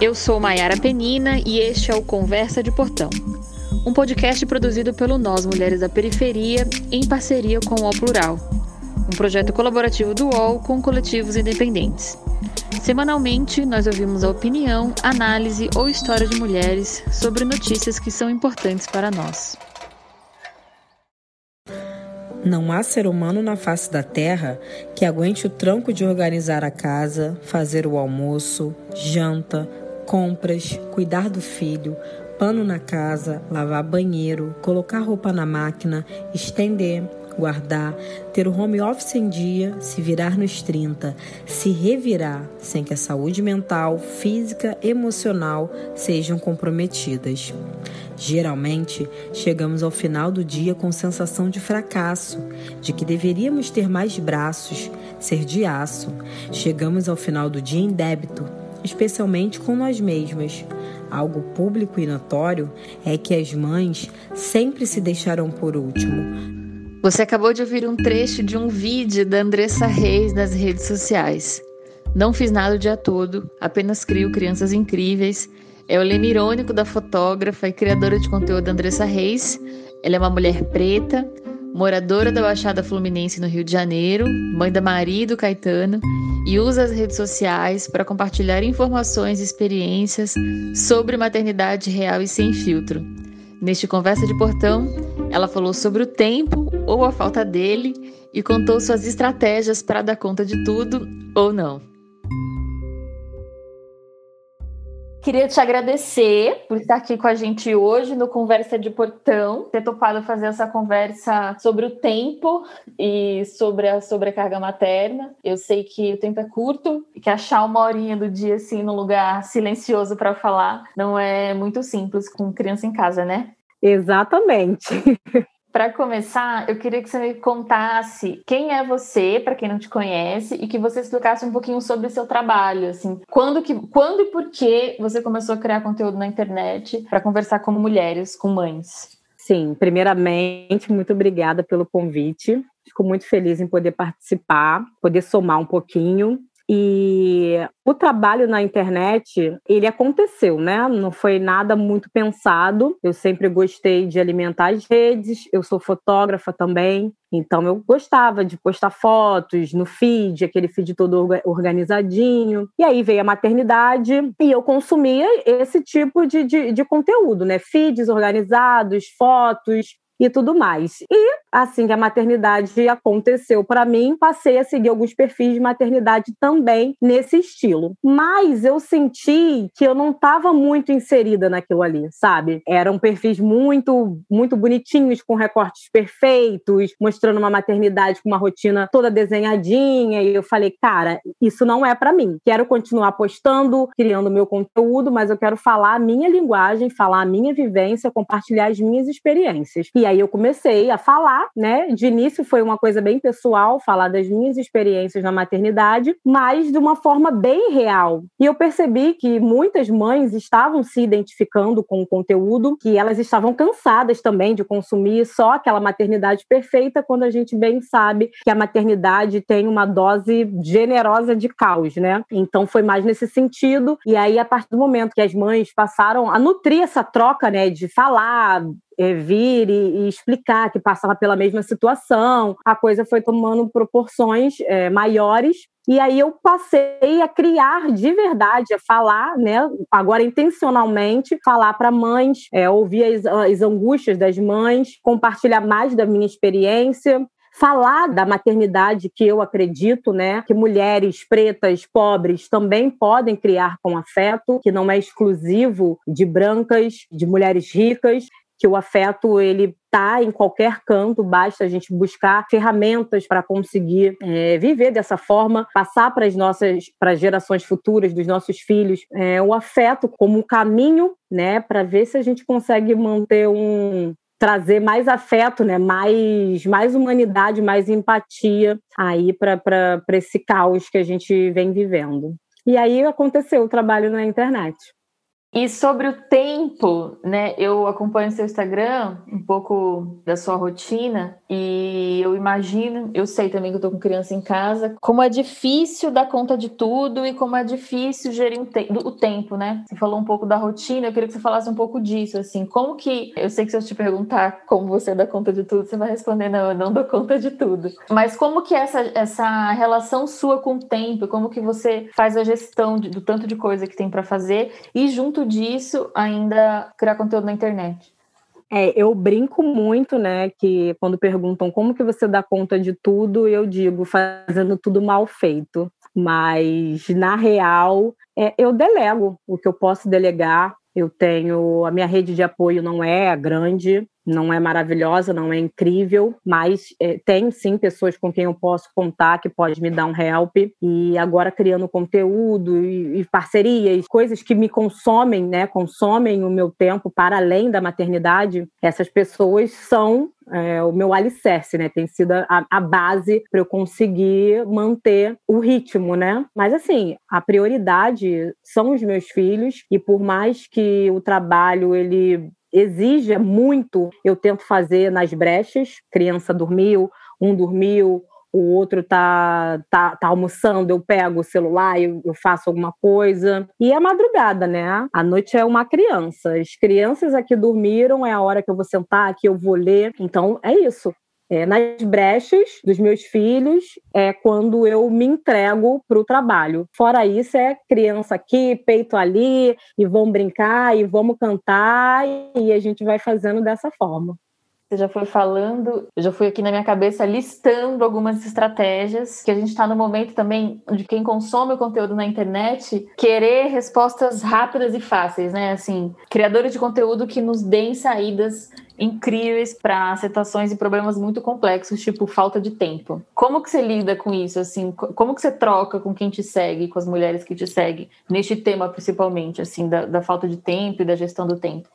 Eu sou Maiara Penina e este é o Conversa de Portão, um podcast produzido pelo Nós Mulheres da Periferia em parceria com o UOL Plural, um projeto colaborativo do UOL com coletivos independentes. Semanalmente, nós ouvimos a opinião, análise ou história de mulheres sobre notícias que são importantes para nós. Não há ser humano na face da terra que aguente o tranco de organizar a casa, fazer o almoço, janta, compras, cuidar do filho, pano na casa, lavar banheiro, colocar roupa na máquina, estender, guardar, ter o home office em dia, se virar nos 30, se revirar sem que a saúde mental, física, emocional sejam comprometidas. Geralmente, chegamos ao final do dia com sensação de fracasso, de que deveríamos ter mais braços, ser de aço. Chegamos ao final do dia em débito, especialmente com nós mesmas algo público e notório, é que as mães sempre se deixarão por último. Você acabou de ouvir um trecho de um vídeo da Andressa Reis nas redes sociais. Não fiz nada o dia todo, apenas crio crianças incríveis. É o lema irônico da fotógrafa e criadora de conteúdo Andressa Reis. Ela é uma mulher preta, moradora da Baixada Fluminense no Rio de Janeiro, mãe da Maria e do Caetano, e usa as redes sociais para compartilhar informações e experiências sobre maternidade real e sem filtro. Neste Conversa de Portão, ela falou sobre o tempo ou a falta dele e contou suas estratégias para dar conta de tudo ou não. Queria te agradecer por estar aqui com a gente hoje no Conversa de Portão, ter topado fazer essa conversa sobre o tempo e sobre a sobrecarga materna. Eu sei que o tempo é curto e que achar uma horinha do dia assim num lugar silencioso para falar não é muito simples com criança em casa, né? Exatamente. Para começar, eu queria que você me contasse quem é você, para quem não te conhece, e que você explicasse um pouquinho sobre o seu trabalho, assim, quando que, quando e por que você começou a criar conteúdo na internet para conversar com mulheres, com mães? Sim, primeiramente, muito obrigada pelo convite. Fico muito feliz em poder participar, poder somar um pouquinho. E o trabalho na internet, ele aconteceu, né? Não foi nada muito pensado. Eu sempre gostei de alimentar as redes, eu sou fotógrafa também. Então eu gostava de postar fotos no feed, aquele feed todo organizadinho. E aí veio a maternidade e eu consumia esse tipo de, de, de conteúdo, né? Feeds organizados, fotos, e tudo mais. E assim que a maternidade aconteceu para mim, passei a seguir alguns perfis de maternidade também nesse estilo. Mas eu senti que eu não estava muito inserida naquilo ali, sabe? Eram perfis muito muito bonitinhos com recortes perfeitos, mostrando uma maternidade com uma rotina toda desenhadinha e eu falei, cara, isso não é para mim. Quero continuar postando, criando meu conteúdo, mas eu quero falar a minha linguagem, falar a minha vivência, compartilhar as minhas experiências. E aí eu comecei a falar, né? De início foi uma coisa bem pessoal, falar das minhas experiências na maternidade, mas de uma forma bem real. E eu percebi que muitas mães estavam se identificando com o conteúdo, que elas estavam cansadas também de consumir só aquela maternidade perfeita, quando a gente bem sabe que a maternidade tem uma dose generosa de caos, né? Então foi mais nesse sentido. E aí, a partir do momento que as mães passaram a nutrir essa troca, né, de falar, vir e, e, explicar que passava pela mesma situação, a coisa foi tomando proporções é, maiores. E aí eu passei a criar de verdade, a falar, né? Agora intencionalmente, falar para mães, é, ouvir as, as angústias das mães, compartilhar mais da minha experiência, falar da maternidade que eu acredito, né, que mulheres pretas, pobres também podem criar com afeto, que não é exclusivo de brancas, de mulheres ricas, que o afeto ele tá em qualquer canto, basta a gente buscar ferramentas para conseguir é, viver dessa forma, passar para as nossas, para gerações futuras dos nossos filhos, é, o afeto como um caminho, né, para ver se a gente consegue manter um trazer mais afeto, né, mais mais humanidade, mais empatia aí para esse caos que a gente vem vivendo. E aí aconteceu o trabalho na internet. E sobre o tempo, né? Eu acompanho seu Instagram, um pouco da sua rotina, e eu imagino, eu sei também que eu tô com criança em casa, como é difícil dar conta de tudo e como é difícil gerir o tempo, né? Você falou um pouco da rotina, eu queria que você falasse um pouco disso, assim, como que. Eu sei que se eu te perguntar como você dá conta de tudo, você vai responder, não, eu não dou conta de tudo. Mas como que é essa, essa relação sua com o tempo, como que você faz a gestão de, do tanto de coisa que tem para fazer e junto junto disso, ainda criar conteúdo na internet? É, eu brinco muito, né, que quando perguntam como que você dá conta de tudo, eu digo fazendo tudo mal feito. Mas, na real, é, eu delego o que eu posso delegar. Eu tenho. A minha rede de apoio não é grande, não é maravilhosa, não é incrível, mas é, tem sim pessoas com quem eu posso contar que pode me dar um help. E agora criando conteúdo e, e parcerias, coisas que me consomem, né? Consomem o meu tempo para além da maternidade. Essas pessoas são é, o meu alicerce, né? Tem sido a, a base para eu conseguir manter o ritmo, né? Mas assim, a prioridade são os meus filhos e por mais que o trabalho ele exige muito, eu tento fazer nas brechas. Criança dormiu, um dormiu, o outro tá, tá, tá almoçando, eu pego o celular, eu, eu faço alguma coisa. E é madrugada, né? A noite é uma criança. As crianças aqui dormiram, é a hora que eu vou sentar, que eu vou ler. Então, é isso. É, nas brechas dos meus filhos é quando eu me entrego para o trabalho. Fora isso, é criança aqui, peito ali, e vão brincar, e vamos cantar, e a gente vai fazendo dessa forma. Você já foi falando, eu já fui aqui na minha cabeça listando algumas estratégias, que a gente está no momento também de quem consome o conteúdo na internet querer respostas rápidas e fáceis, né? Assim, criadores de conteúdo que nos deem saídas incríveis para situações e problemas muito complexos, tipo falta de tempo. Como que você lida com isso, assim? Como que você troca com quem te segue, com as mulheres que te seguem, neste tema principalmente, assim, da, da falta de tempo e da gestão do tempo?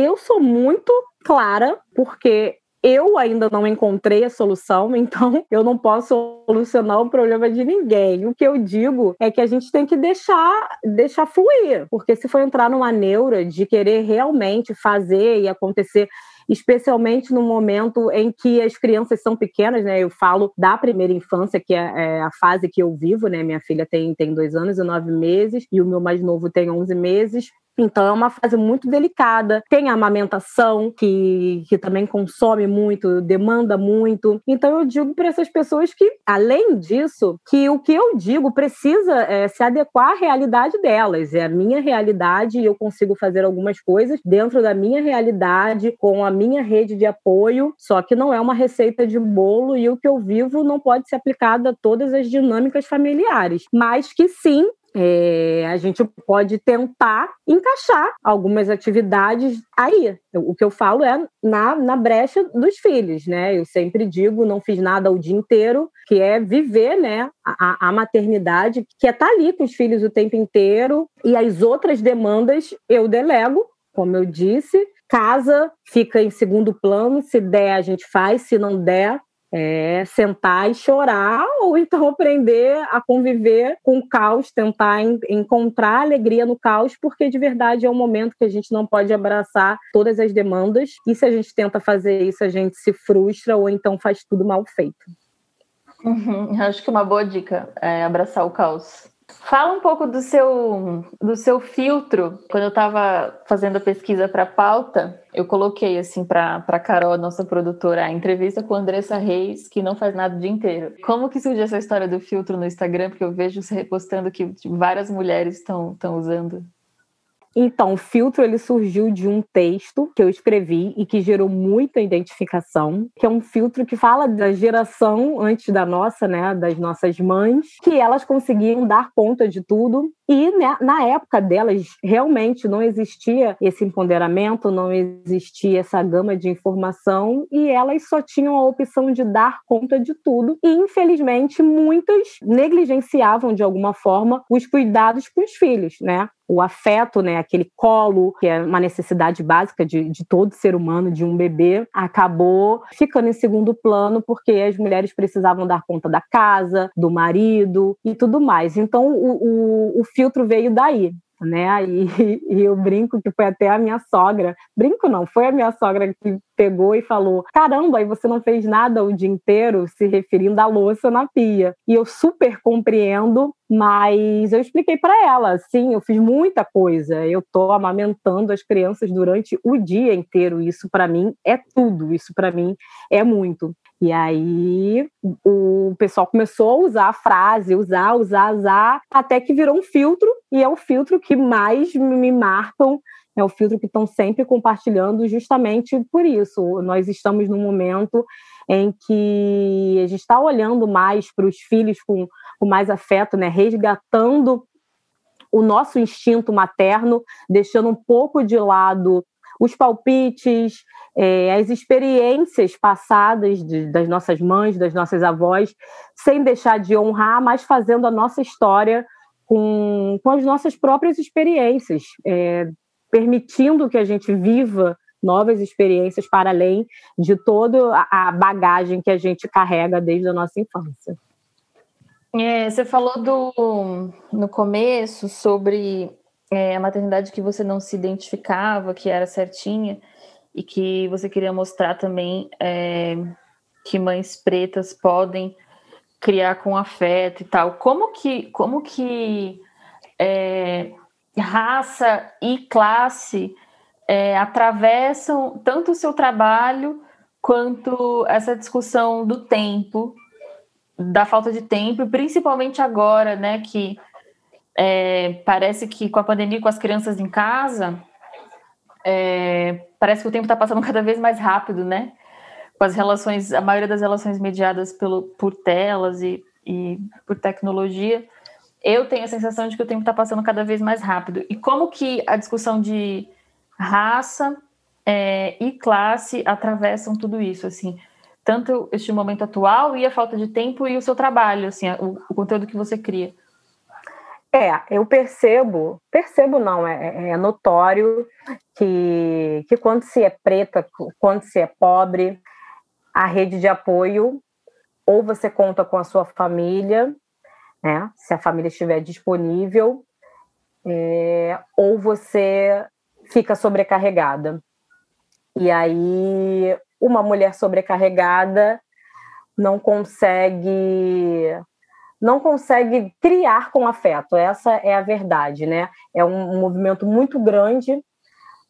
Eu sou muito clara, porque eu ainda não encontrei a solução, então eu não posso solucionar o problema de ninguém. O que eu digo é que a gente tem que deixar, deixar fluir, porque se for entrar numa neura de querer realmente fazer e acontecer especialmente no momento em que as crianças são pequenas, né? Eu falo da primeira infância, que é, é a fase que eu vivo, né? Minha filha tem, tem dois anos e nove meses, e o meu mais novo tem onze meses. Então é uma fase muito delicada. Tem a amamentação, que, que também consome muito, demanda muito. Então eu digo para essas pessoas que, além disso, que o que eu digo precisa é, se adequar à realidade delas. É a minha realidade e eu consigo fazer algumas coisas dentro da minha realidade, com a minha rede de apoio, só que não é uma receita de bolo e o que eu vivo não pode ser aplicado a todas as dinâmicas familiares, mas que sim é, a gente pode tentar encaixar algumas atividades aí. O que eu falo é na, na brecha dos filhos, né? Eu sempre digo, não fiz nada o dia inteiro, que é viver, né, a, a maternidade, que é estar tá ali com os filhos o tempo inteiro, e as outras demandas eu delego, como eu disse, casa fica em segundo plano, se der a gente faz, se não der é sentar e chorar ou então aprender a conviver com o caos, tentar en encontrar alegria no caos, porque de verdade é um momento que a gente não pode abraçar todas as demandas e se a gente tenta fazer isso a gente se frustra ou então faz tudo mal feito. Uhum, acho que uma boa dica é abraçar o caos. Fala um pouco do seu, do seu filtro. Quando eu estava fazendo a pesquisa para a pauta, eu coloquei assim para a Carol, nossa produtora, a entrevista com a Andressa Reis, que não faz nada o dia inteiro. Como que surgiu essa história do filtro no Instagram? Porque eu vejo você repostando que várias mulheres estão usando. Então, o filtro ele surgiu de um texto que eu escrevi e que gerou muita identificação, que é um filtro que fala da geração antes da nossa, né, das nossas mães, que elas conseguiam dar conta de tudo e né, na época delas realmente não existia esse empoderamento, não existia essa gama de informação e elas só tinham a opção de dar conta de tudo e infelizmente muitas negligenciavam de alguma forma os cuidados com os filhos, né? o afeto, né, aquele colo, que é uma necessidade básica de, de todo ser humano, de um bebê, acabou ficando em segundo plano porque as mulheres precisavam dar conta da casa, do marido e tudo mais. Então, o, o, o filtro veio daí. né? E, e eu brinco que foi até a minha sogra, brinco não, foi a minha sogra que pegou e falou: caramba, aí você não fez nada o dia inteiro, se referindo à louça na pia. E eu super compreendo, mas eu expliquei para ela: sim, eu fiz muita coisa, eu tô amamentando as crianças durante o dia inteiro. Isso para mim é tudo, isso para mim é muito. E aí o pessoal começou a usar a frase, usar, usar, usar, até que virou um filtro, e é o filtro que mais me marcam, é o filtro que estão sempre compartilhando justamente por isso. Nós estamos num momento em que a gente está olhando mais para os filhos com, com mais afeto, né? resgatando o nosso instinto materno, deixando um pouco de lado os palpites, é, as experiências passadas de, das nossas mães, das nossas avós, sem deixar de honrar, mas fazendo a nossa história com, com as nossas próprias experiências, é, permitindo que a gente viva novas experiências para além de toda a bagagem que a gente carrega desde a nossa infância. É, você falou do, no começo sobre é, a maternidade que você não se identificava, que era certinha, e que você queria mostrar também é, que mães pretas podem criar com afeto e tal. Como que, como que é, raça e classe é, atravessam tanto o seu trabalho quanto essa discussão do tempo, da falta de tempo, principalmente agora, né, que é, parece que com a pandemia, com as crianças em casa, é, parece que o tempo está passando cada vez mais rápido, né? Com as relações, a maioria das relações mediadas pelo, por telas e, e por tecnologia, eu tenho a sensação de que o tempo está passando cada vez mais rápido. E como que a discussão de raça é, e classe atravessam tudo isso, assim, tanto este momento atual e a falta de tempo e o seu trabalho, assim, o, o conteúdo que você cria. É, eu percebo, percebo não, é, é, notório que, que quando se é preta, quando se é pobre, a rede de apoio, ou você conta com a sua família, né, se a família estiver disponível, é, ou você fica sobrecarregada. E aí, uma mulher sobrecarregada não consegue não consegue criar com afeto. Essa é a verdade, né? É um, movimento muito grande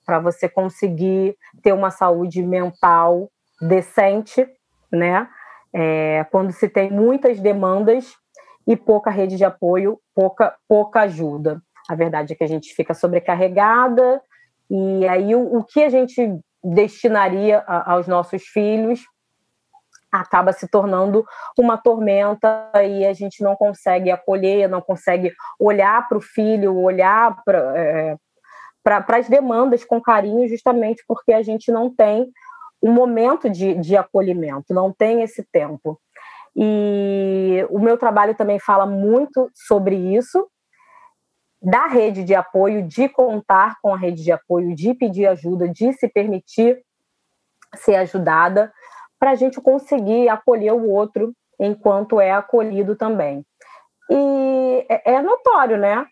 para você conseguir ter uma saúde mental decente, né? É, quando se tem muitas demandas e pouca rede de apoio, pouca, pouca ajuda. A verdade é que a gente fica sobrecarregada e aí o, o que a gente destinaria a, aos nossos filhos acaba se tornando uma tormenta e a gente não consegue acolher, não consegue olhar para o filho, olhar para é, as demandas com carinho, justamente porque a gente não tem um momento de, de acolhimento, não tem esse tempo. E o meu trabalho também fala muito sobre isso, da rede de apoio, de contar com a rede de apoio, de pedir ajuda, de se permitir ser ajudada para a gente conseguir acolher o outro enquanto é acolhido também. E é, é notório, né?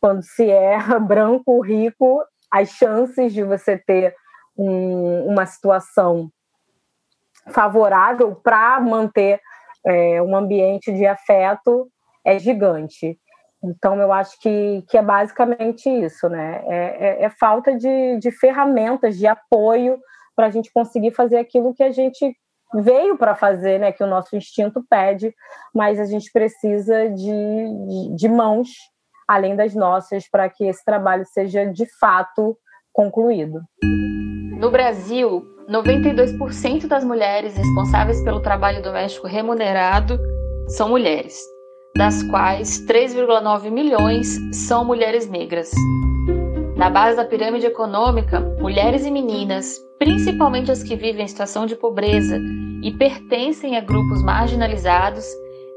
Quando se é branco, rico, as chances de você ter um, uma situação favorável para manter é, um ambiente de afeto é gigante. Então, eu acho que, que é basicamente isso, né? É, é, é falta de, de ferramentas, de apoio para a gente conseguir fazer aquilo que a gente veio para fazer, né, que o nosso instinto pede, mas a gente precisa de, de, de mãos além das nossas para que esse trabalho seja de fato concluído. No Brasil, 92% das mulheres responsáveis pelo trabalho doméstico remunerado são mulheres, das quais 3,9 milhões são mulheres negras. Na base da pirâmide econômica, mulheres e meninas, principalmente as que vivem em situação de pobreza e pertencem a grupos marginalizados,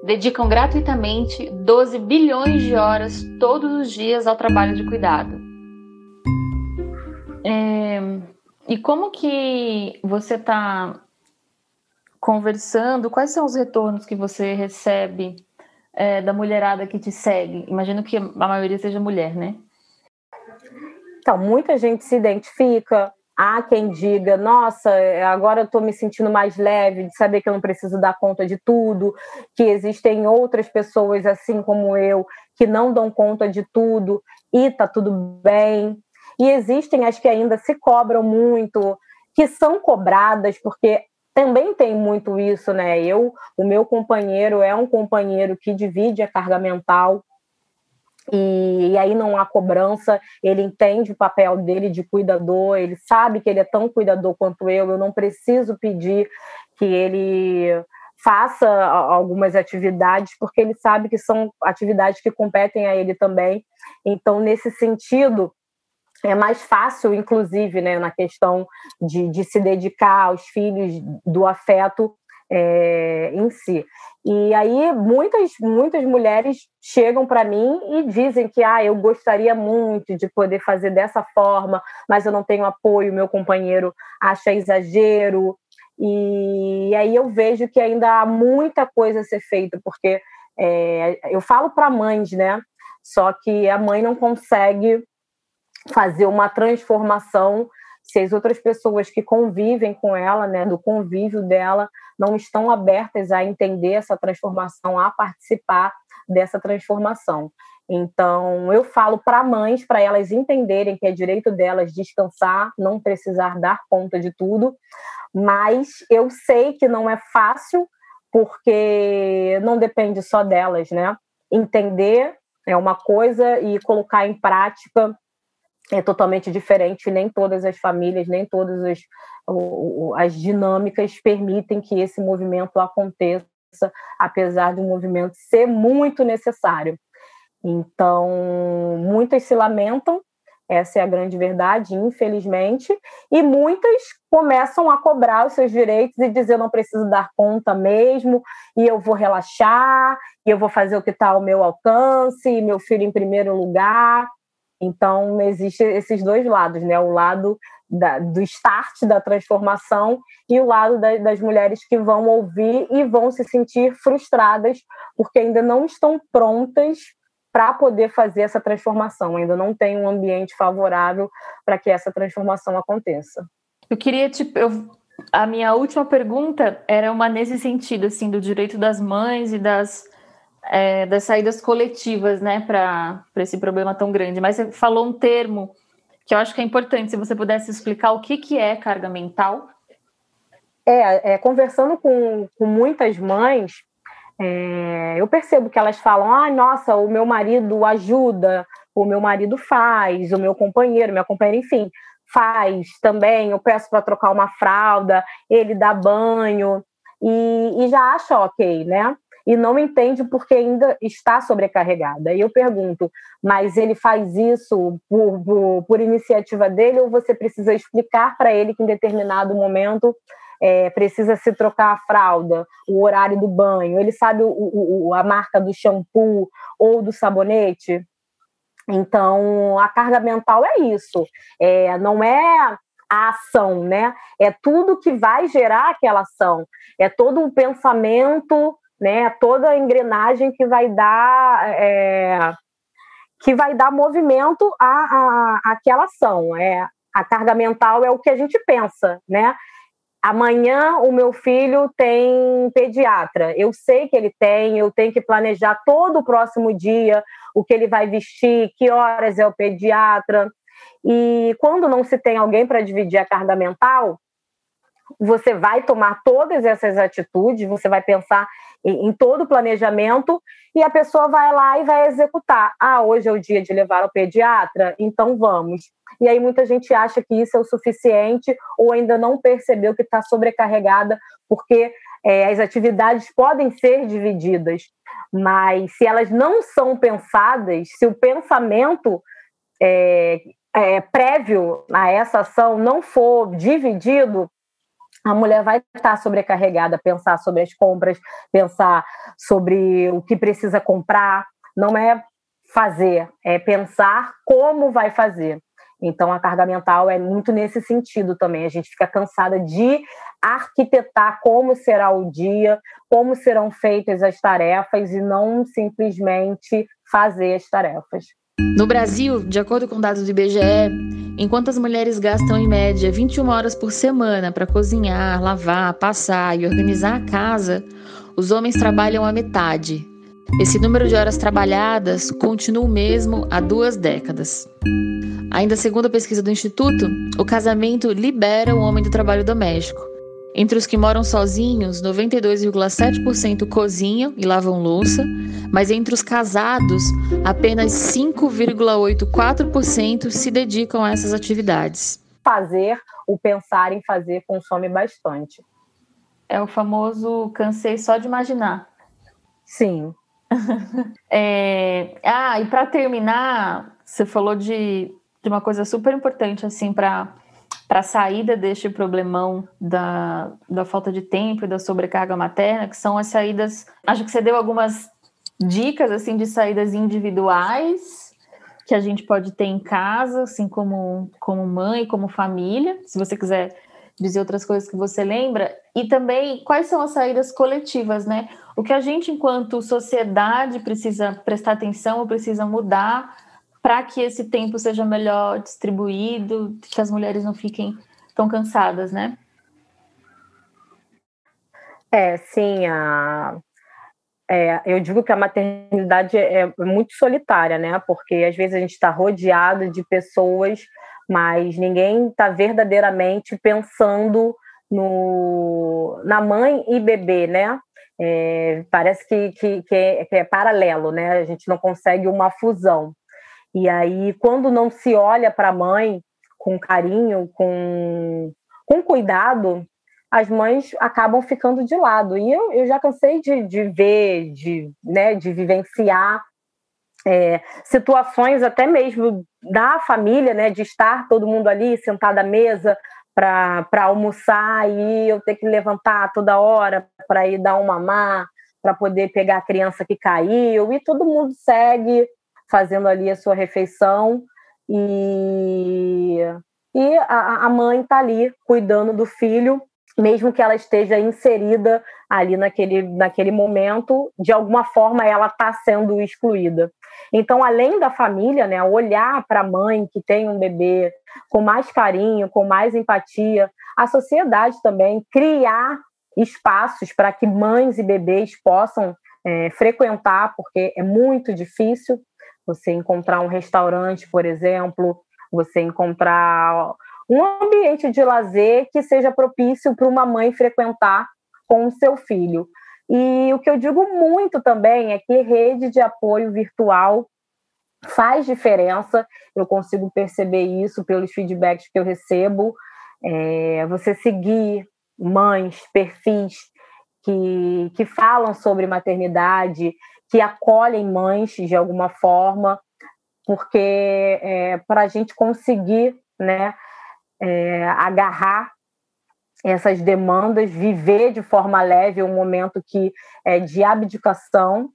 dedicam gratuitamente 12 bilhões de horas todos os dias ao trabalho de cuidado. É, e como que você está conversando? Quais são os retornos que você recebe é, da mulherada que te segue? Imagino que a maioria seja mulher, né? Então, muita gente se identifica. Há quem diga, nossa, agora eu estou me sentindo mais leve de saber que eu não preciso dar conta de tudo, que existem outras pessoas assim como eu que não dão conta de tudo e tá tudo bem. E existem as que ainda se cobram muito, que são cobradas, porque também tem muito isso, né? Eu, o meu companheiro é um companheiro que divide a carga mental. E, e, aí não há cobrança, ele entende o papel dele de cuidador, ele sabe que ele é tão cuidador quanto eu, eu não preciso pedir que ele faça algumas atividades, porque ele sabe que são atividades que competem a ele também. Então, nesse sentido, é mais fácil, inclusive, né, na questão de, de se dedicar aos filhos do afeto é, em si. E aí muitas muitas mulheres chegam para mim e dizem que ah, eu gostaria muito de poder fazer dessa forma, mas eu não tenho apoio, meu companheiro acha exagero. E, aí eu vejo que ainda há muita coisa a ser feita, porque é, eu falo para mães, né? Só que a mãe não consegue fazer uma transformação se as outras pessoas que convivem com ela, né, do convívio dela, não estão abertas a entender essa transformação, a participar dessa transformação. Então, eu falo para mães, para elas entenderem que é direito delas descansar, não precisar dar conta de tudo, mas eu sei que não é fácil, porque não depende só delas, né? Entender é uma coisa e colocar em prática é totalmente diferente, nem todas as famílias, nem todas as, as dinâmicas permitem que esse movimento aconteça, apesar um movimento ser muito necessário. Então, muitas se lamentam, essa é a grande verdade, infelizmente, e muitas começam a cobrar os seus direitos e dizer não preciso dar conta mesmo, e eu vou relaxar, e eu vou fazer o que está ao meu alcance, e meu filho em primeiro lugar. Então, existem esses dois lados, né? O lado da, do start da transformação e o lado da, das mulheres que vão ouvir e vão se sentir frustradas porque ainda não estão prontas para poder fazer essa transformação, ainda não tem um ambiente favorável para que essa transformação aconteça. Eu queria te. Eu, a minha última pergunta era uma nesse sentido, assim, do direito das mães e das é, das saídas coletivas, né, para esse problema tão grande. Mas você falou um termo que eu acho que é importante, se você pudesse explicar o que, que é carga mental. É, é conversando com, com muitas mães, é, eu percebo que elas falam: ah, nossa, o meu marido ajuda, o meu marido faz, o meu companheiro, minha companheira, enfim, faz também. Eu peço para trocar uma fralda, ele dá banho, e, e já acha ok, né? E não entende porque ainda está sobrecarregada. E eu pergunto, mas ele faz isso por, por, por iniciativa dele ou você precisa explicar para ele que em determinado momento é, precisa se trocar a fralda, o horário do banho, ele sabe o, o, a marca do shampoo ou do sabonete? Então, a carga mental é isso. É, não é a ação, né? É tudo que vai gerar aquela ação. É todo um pensamento né? Toda a engrenagem que vai dar é, que vai dar movimento à, à, àquela ação. É, a carga mental é o que a gente pensa, né? Amanhã o meu filho tem pediatra. Eu sei que ele tem, eu tenho que planejar todo o próximo dia o que ele vai vestir, que horas é o pediatra. E quando não se tem alguém para dividir a carga mental, você vai tomar todas essas atitudes, você vai pensar em, todo o planejamento e a pessoa vai lá e vai executar. Ah, hoje é o dia de levar ao pediatra, então vamos. E aí muita gente acha que isso é o suficiente ou ainda não percebeu que está sobrecarregada, porque é, as atividades podem ser divididas, mas se elas não são pensadas, se o pensamento é, é, prévio a essa ação não for dividido, a mulher vai estar sobrecarregada, pensar sobre as compras, pensar sobre o que precisa comprar, não é fazer, é pensar como vai fazer. Então, a carga mental é muito nesse sentido também. A gente fica cansada de arquitetar como será o dia, como serão feitas as tarefas e não simplesmente fazer as tarefas. No Brasil, de acordo com dados do IBGE, enquanto as mulheres gastam em média 21 horas por semana para cozinhar, lavar, passar e organizar a casa, os homens trabalham a metade. Esse número de horas trabalhadas continua o mesmo há duas décadas. Ainda segundo a pesquisa do Instituto, o casamento libera o homem do trabalho doméstico. Entre os que moram sozinhos, 92,7% cozinham e lavam louça, mas entre os casados, apenas 5,84% se dedicam a essas atividades. Fazer, o pensar em fazer consome bastante. É o famoso cansei só de imaginar. Sim. é... Ah, e para terminar, você falou de, de uma coisa super importante assim para para a saída deste problemão da, da falta de tempo e da sobrecarga materna, que são as saídas. Acho que você deu algumas dicas assim de saídas individuais que a gente pode ter em casa, assim como como mãe, como família. Se você quiser dizer outras coisas que você lembra e também quais são as saídas coletivas, né? O que a gente enquanto sociedade precisa prestar atenção ou precisa mudar para que esse tempo seja melhor distribuído, que as mulheres não fiquem tão cansadas, né? É, sim, a, é, eu digo que a maternidade é muito solitária, né? Porque às vezes a gente está rodeado de pessoas, mas ninguém está verdadeiramente pensando no, na mãe e bebê, né? É, parece que, que, que, é, que é paralelo, né? A gente não consegue uma fusão. E aí, quando não se olha para a mãe com carinho, com, com cuidado, as mães acabam ficando de lado. E eu, eu já cansei de, de ver, de, né, de vivenciar é, situações até mesmo da família, né, de estar todo mundo ali sentado à mesa para almoçar e eu ter que levantar toda hora para ir dar um mamar, para poder pegar a criança que caiu, e todo mundo segue fazendo ali a sua refeição e, e a, a mãe está ali cuidando do filho, mesmo que ela esteja inserida ali naquele, naquele momento, de alguma forma ela está sendo excluída. Então, além da família, né, olhar para a mãe que tem um bebê com mais carinho, com mais empatia, a sociedade também criar espaços para que mães e bebês possam é, frequentar, porque é muito difícil você encontrar um restaurante, por exemplo, você encontrar um ambiente de lazer que seja propício para uma mãe frequentar com o seu filho. E o que eu digo muito também é que rede de apoio virtual faz diferença, eu consigo perceber isso pelos feedbacks que eu recebo. É, você seguir mães, perfis que, que falam sobre maternidade, que acolhem mães de alguma forma, porque é, para a gente conseguir né, é, agarrar essas demandas, viver de forma leve um momento que é de abdicação,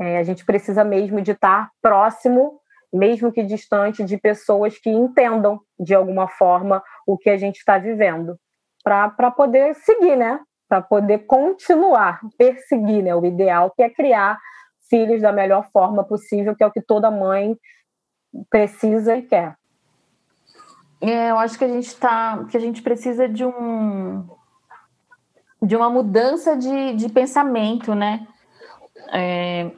é, a gente precisa mesmo de estar próximo, mesmo que distante, de pessoas que entendam de alguma forma o que a gente está vivendo, para poder seguir, né? Para poder continuar, perseguir né, o ideal, que é criar filhos da melhor forma possível, que é o que toda mãe precisa e quer. É, eu acho que a gente tá, que a gente precisa de um de uma mudança de, de pensamento, né? É,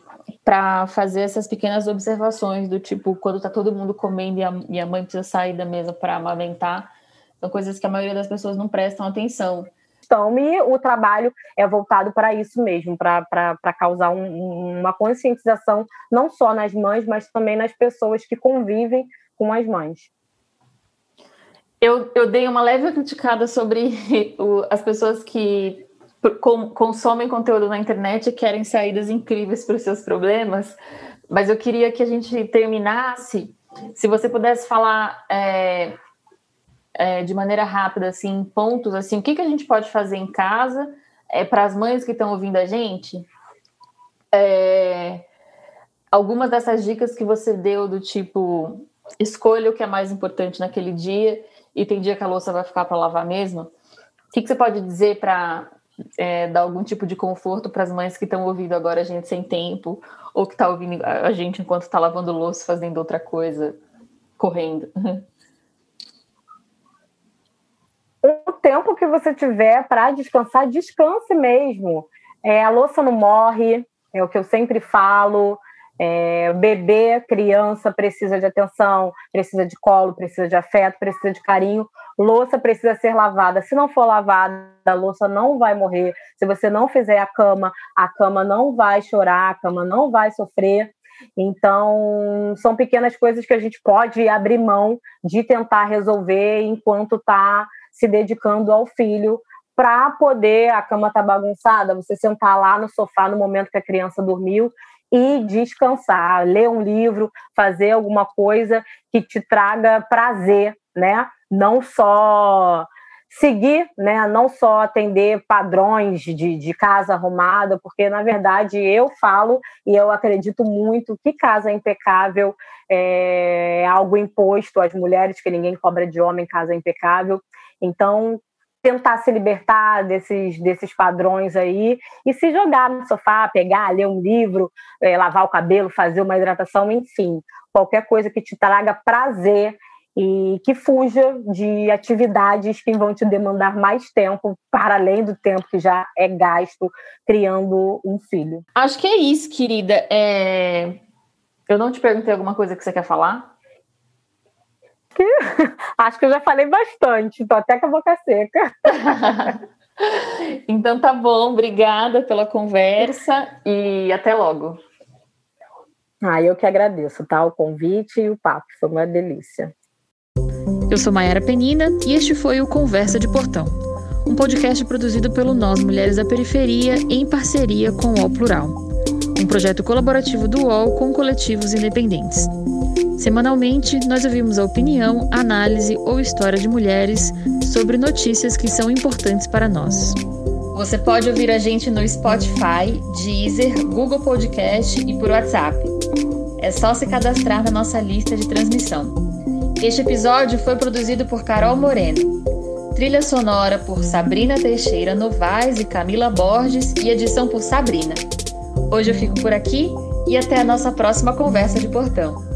para fazer essas pequenas observações do tipo quando está todo mundo comendo e a, e a mãe precisa sair da mesa para amamentar, são coisas que a maioria das pessoas não prestam atenção questão e o trabalho é voltado para isso mesmo, para causar um, uma conscientização não só nas mães, mas também nas pessoas que convivem com as mães. Eu, eu dei uma leve criticada sobre o, as pessoas que consomem conteúdo na internet e querem saídas incríveis para os seus problemas, mas eu queria que a gente terminasse. Se você pudesse falar é, é, de maneira rápida, assim, pontos, assim, o que, que a gente pode fazer em casa é, para as mães que estão ouvindo a gente? É, algumas dessas dicas que você deu do tipo, escolha o que é mais importante naquele dia e tem dia que a louça vai ficar para lavar mesmo. O que, que você pode dizer para é, dar algum tipo de conforto para as mães que estão ouvindo agora a gente sem tempo, ou que está ouvindo a gente enquanto está lavando louça, fazendo outra coisa, correndo. O tempo que você tiver para descansar, descanse mesmo. É, a louça não morre, é o que eu sempre falo. É, bebê, criança precisa de atenção, precisa de colo, precisa de afeto, precisa de carinho. Louça precisa ser lavada. Se não for lavada, a louça não vai morrer. Se você não fizer a cama, a cama não vai chorar, a cama não vai sofrer. Então, são pequenas coisas que a gente pode abrir mão de tentar resolver enquanto está se dedicando ao filho para poder a cama tá bagunçada, você sentar lá no sofá no momento que a criança dormiu e descansar, ler um livro, fazer alguma coisa que te traga prazer, né? Não só seguir, né? Não só atender padrões de, de casa arrumada, porque na verdade eu falo e eu acredito muito que casa impecável é algo imposto às mulheres, que ninguém cobra de homem casa impecável. Então, tentar se libertar desses, desses padrões aí e se jogar no sofá, pegar, ler um livro, é, lavar o cabelo, fazer uma hidratação, enfim, qualquer coisa que te traga prazer e que fuja de atividades que vão te demandar mais tempo, para além do tempo que já é gasto criando um filho. Acho que é isso, querida. É... Eu não te perguntei alguma coisa que você quer falar? Que acho que eu já falei bastante, tô até com a boca seca. então tá bom, obrigada pela conversa e até logo. Ah, eu que agradeço, tá? O convite e o papo, foi uma delícia. Eu sou Mayara Penina e este foi o Conversa de Portão, um podcast produzido pelo Nós Mulheres da Periferia em parceria com o UOL Plural, um projeto colaborativo do UOL com coletivos independentes. Semanalmente, nós ouvimos a opinião, análise ou história de mulheres sobre notícias que são importantes para nós. Você pode ouvir a gente no Spotify, Deezer, Google Podcast e por WhatsApp. É só se cadastrar na nossa lista de transmissão. Este episódio foi produzido por Carol Moreno. Trilha sonora por Sabrina Teixeira Novaes e Camila Borges e edição por Sabrina. Hoje eu fico por aqui e até a nossa próxima conversa de portão.